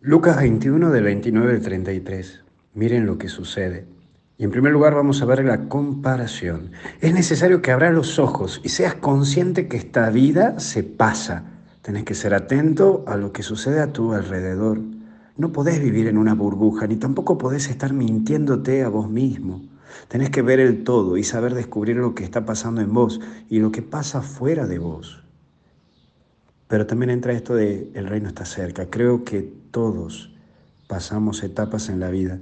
Lucas 21 del 29 al 33. Miren lo que sucede. Y en primer lugar vamos a ver la comparación. Es necesario que abras los ojos y seas consciente que esta vida se pasa. Tenés que ser atento a lo que sucede a tu alrededor. No podés vivir en una burbuja, ni tampoco podés estar mintiéndote a vos mismo. Tenés que ver el todo y saber descubrir lo que está pasando en vos y lo que pasa fuera de vos. Pero también entra esto de el reino está cerca. Creo que todos pasamos etapas en la vida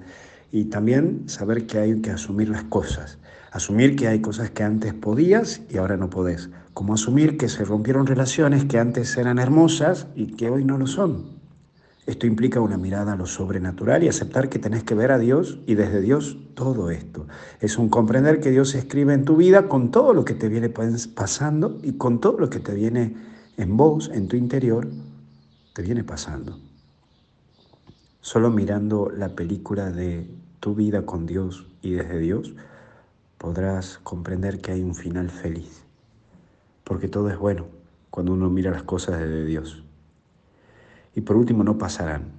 y también saber que hay que asumir las cosas. Asumir que hay cosas que antes podías y ahora no podés. Como asumir que se rompieron relaciones que antes eran hermosas y que hoy no lo son. Esto implica una mirada a lo sobrenatural y aceptar que tenés que ver a Dios y desde Dios todo esto. Es un comprender que Dios escribe en tu vida con todo lo que te viene pasando y con todo lo que te viene en vos, en tu interior, te viene pasando. Solo mirando la película de tu vida con Dios y desde Dios, podrás comprender que hay un final feliz. Porque todo es bueno cuando uno mira las cosas desde Dios. Y por último, no pasarán.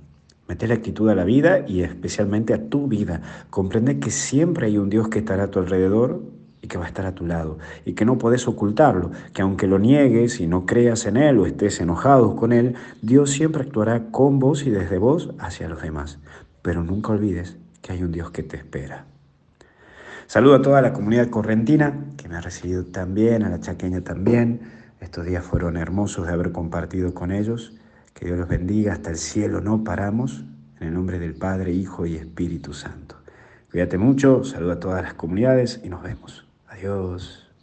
Mete la actitud a la vida y especialmente a tu vida. Comprende que siempre hay un Dios que estará a tu alrededor que va a estar a tu lado y que no podés ocultarlo, que aunque lo niegues y no creas en Él o estés enojado con Él, Dios siempre actuará con vos y desde vos hacia los demás. Pero nunca olvides que hay un Dios que te espera. Saludo a toda la comunidad correntina que me ha recibido también, a la chaqueña también. Estos días fueron hermosos de haber compartido con ellos. Que Dios los bendiga hasta el cielo, no paramos. En el nombre del Padre, Hijo y Espíritu Santo. Cuídate mucho, saludo a todas las comunidades y nos vemos. Adiós.